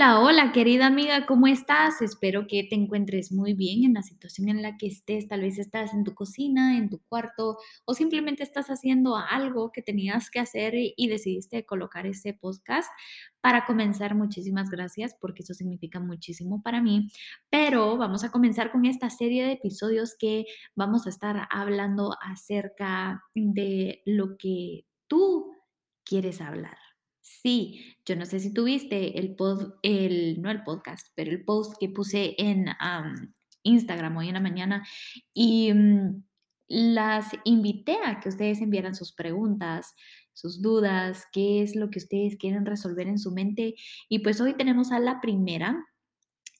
Hola, hola, querida amiga, ¿cómo estás? Espero que te encuentres muy bien en la situación en la que estés. Tal vez estás en tu cocina, en tu cuarto o simplemente estás haciendo algo que tenías que hacer y, decidiste colocar ese podcast. Para comenzar, muchísimas gracias porque eso significa muchísimo para mí. Pero vamos a comenzar con esta serie de episodios que vamos a estar hablando acerca de lo que tú quieres hablar. Sí, yo no sé si tuviste el pod, el, no el podcast, pero el post que puse en am, Instagram hoy en la mañana y mm, las invité a que ustedes enviaran sus preguntas, sus dudas, qué es lo que ustedes quieren resolver en su mente. Y pues hoy tenemos a la primera.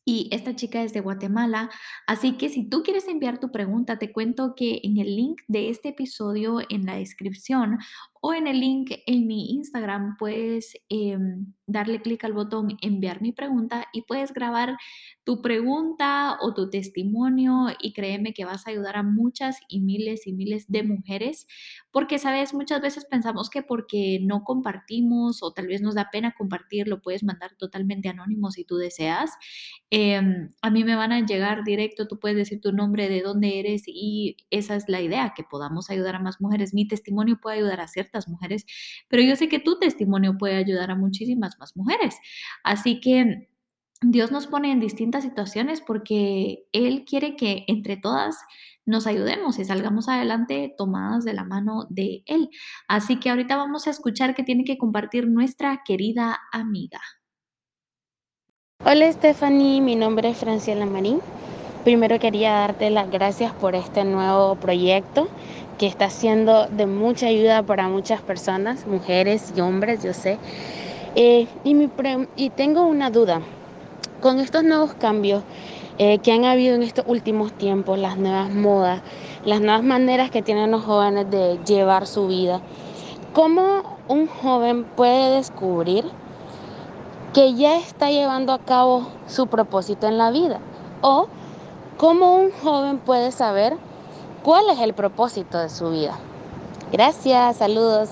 Y esta chica es de Guatemala, así que si tú quieres enviar tu pregunta, te cuento que en el link de este episodio en la descripción o en el link en mi Instagram puedes em, darle clic al botón enviar mi pregunta y puedes grabar tu pregunta o tu testimonio y créeme que vas a ayudar a muchas y miles y miles de mujeres porque, sabes, muchas veces pensamos que porque no compartimos o tal vez nos da pena compartir, lo puedes mandar totalmente anónimo si tú deseas. Em, a mí me van a llegar directo, tú puedes decir tu nombre, de dónde eres y esa es la idea, que podamos ayudar a más mujeres. Mi testimonio puede ayudar a ciertas mujeres, pero yo sé que tu testimonio puede ayudar a muchísimas más mujeres. Así que Dios nos pone en distintas situaciones porque Él quiere que entre todas nos ayudemos y salgamos adelante tomadas de la mano de Él. Así que ahorita vamos a escuchar que tiene que compartir nuestra querida amiga. Hola Stephanie, mi nombre es Franciela Marín. Primero quería darte las gracias por este nuevo proyecto que está siendo de mucha ayuda para muchas personas, mujeres y hombres, yo sé. Eh, y, tengo una duda. Con estos nuevos cambios eh, que han habido en estos últimos tiempos, las nuevas modas, las nuevas maneras que tienen los jóvenes de llevar su vida, ¿cómo un joven puede descubrir que ya está llevando a cabo su propósito en la vida? ¿O cómo un joven puede saber cuál es el propósito de su vida? Gracias, saludos.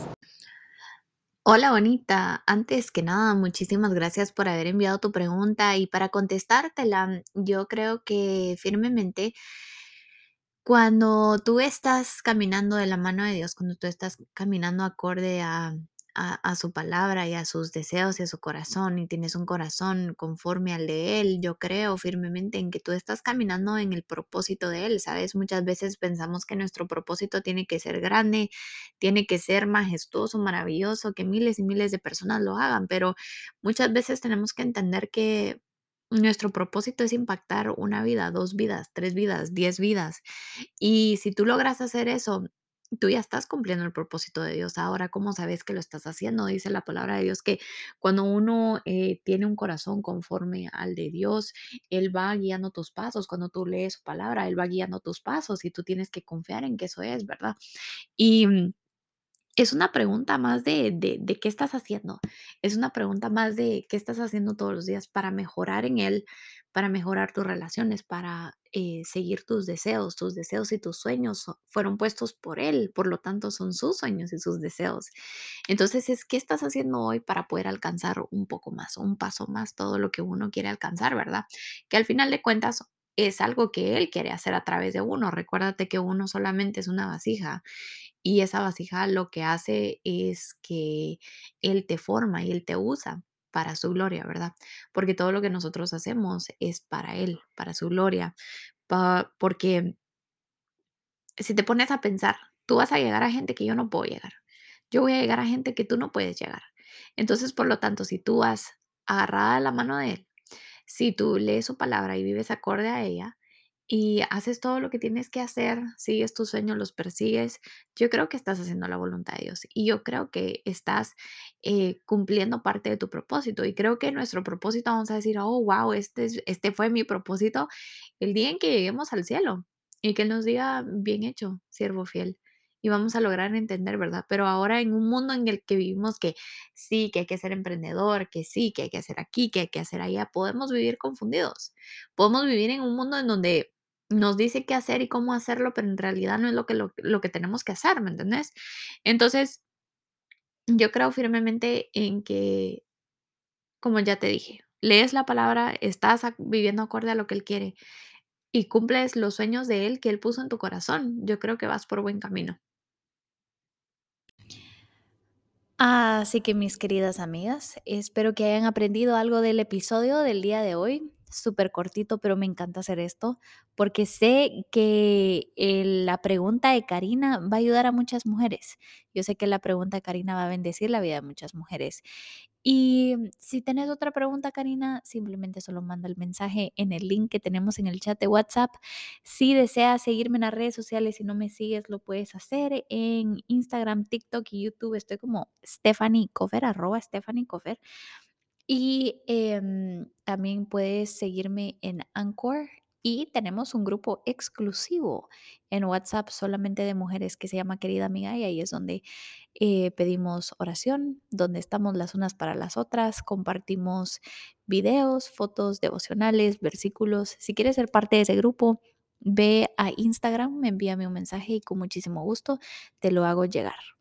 Hola bonita, antes que nada, muchísimas gracias por haber enviado tu pregunta y para contestártela, yo creo que firmemente cuando tú estás caminando de la mano de Dios, cuando tú estás caminando acorde a a, su palabra y a sus deseos y a su corazón y tienes un corazón conforme al de Él, yo creo firmemente en que tú estás caminando en el propósito de Él, ¿sabes? Muchas veces pensamos que nuestro propósito tiene que ser grande, tiene que ser majestuoso, maravilloso, que miles y miles de personas lo hagan, pero muchas veces tenemos que entender que nuestro propósito es impactar una vida, dos vidas, tres vidas, diez vidas. Y si tú logras hacer eso, tú ya estás cumpliendo el propósito de Dios. Ahora, ¿cómo sabes que lo estás haciendo? Dice la palabra de Dios que cuando uno eh, tiene un corazón conforme al de Dios, Él va guiando tus pasos. Cuando tú lees su palabra, Él va guiando tus pasos y tú tienes que confiar en que eso es, ¿verdad? Y mm, es una pregunta más de, de, qué estás haciendo. Es una pregunta más de qué estás haciendo todos los días para mejorar en Él, para mejorar tus relaciones, para eh, seguir tus deseos. Tus deseos y tus sueños fueron puestos por Él, por lo tanto son sus sueños y sus deseos. Entonces es qué estás haciendo hoy para poder alcanzar un poco más, un paso más, todo lo que uno quiere alcanzar, ¿verdad? Que al final de cuentas es algo que Él quiere hacer a través de uno. Recuérdate que uno solamente es una vasija y esa vasija lo que hace es que Él te forma y Él te usa para su gloria, ¿verdad? Porque todo lo que nosotros hacemos es para Él, para su gloria. porque si te pones a pensar, tú vas a llegar a gente que yo no puedo llegar. Yo voy a llegar a gente que tú no puedes llegar. Entonces, por lo tanto, si tú vas agarrada la mano de Él, si tú lees su palabra y vives acorde a ella, y haces todo lo que tienes que hacer, sigues tus sueños, los persigues, yo creo que estás haciendo la voluntad de Dios y yo creo que estás eh, cumpliendo parte de tu propósito y creo que nuestro propósito vamos a decir, oh, wow, este, este fue mi propósito el día en que lleguemos al cielo y que nos diga, bien hecho, siervo fiel. Y vamos a lograr entender, ¿verdad? Pero ahora en un mundo en el que vivimos que sí, que hay que ser emprendedor, que sí, que hay que hacer aquí, que hay que hacer allá, podemos vivir confundidos. Podemos vivir en un mundo en donde nos dice qué hacer y cómo hacerlo, pero en realidad no es lo que, lo, que tenemos que hacer, ¿me entendés? Entonces, yo creo firmemente en que, como ya te dije, lees la palabra, estás viviendo acorde a lo que Él quiere y cumples los sueños de Él que Él puso en tu corazón, yo creo que vas por buen camino. Así que mis queridas amigas, espero que hayan aprendido algo del episodio del día de hoy. Súper cortito, pero me encanta hacer esto porque sé que eh, la pregunta de Karina va a ayudar a muchas mujeres. Yo sé que la pregunta de Karina va a bendecir la vida de muchas mujeres. Y si tenés otra pregunta, Karina, simplemente solo manda el mensaje en el link que tenemos en el chat de WhatsApp. Si deseas seguirme en las redes sociales y no me sigues, lo puedes hacer en Instagram, TikTok y YouTube. Estoy como Stephanie Cofer, arroba Stephanie Cofer. Y em, también puedes seguirme en Anchor y tenemos un grupo exclusivo en WhatsApp solamente de mujeres que se llama Querida Amiga y ahí es donde eh, pedimos oración, donde estamos las unas para las otras, compartimos videos, fotos devocionales, versículos. Si quieres ser parte de ese grupo, ve a Instagram, me envíame un mensaje y con muchísimo gusto te lo hago llegar.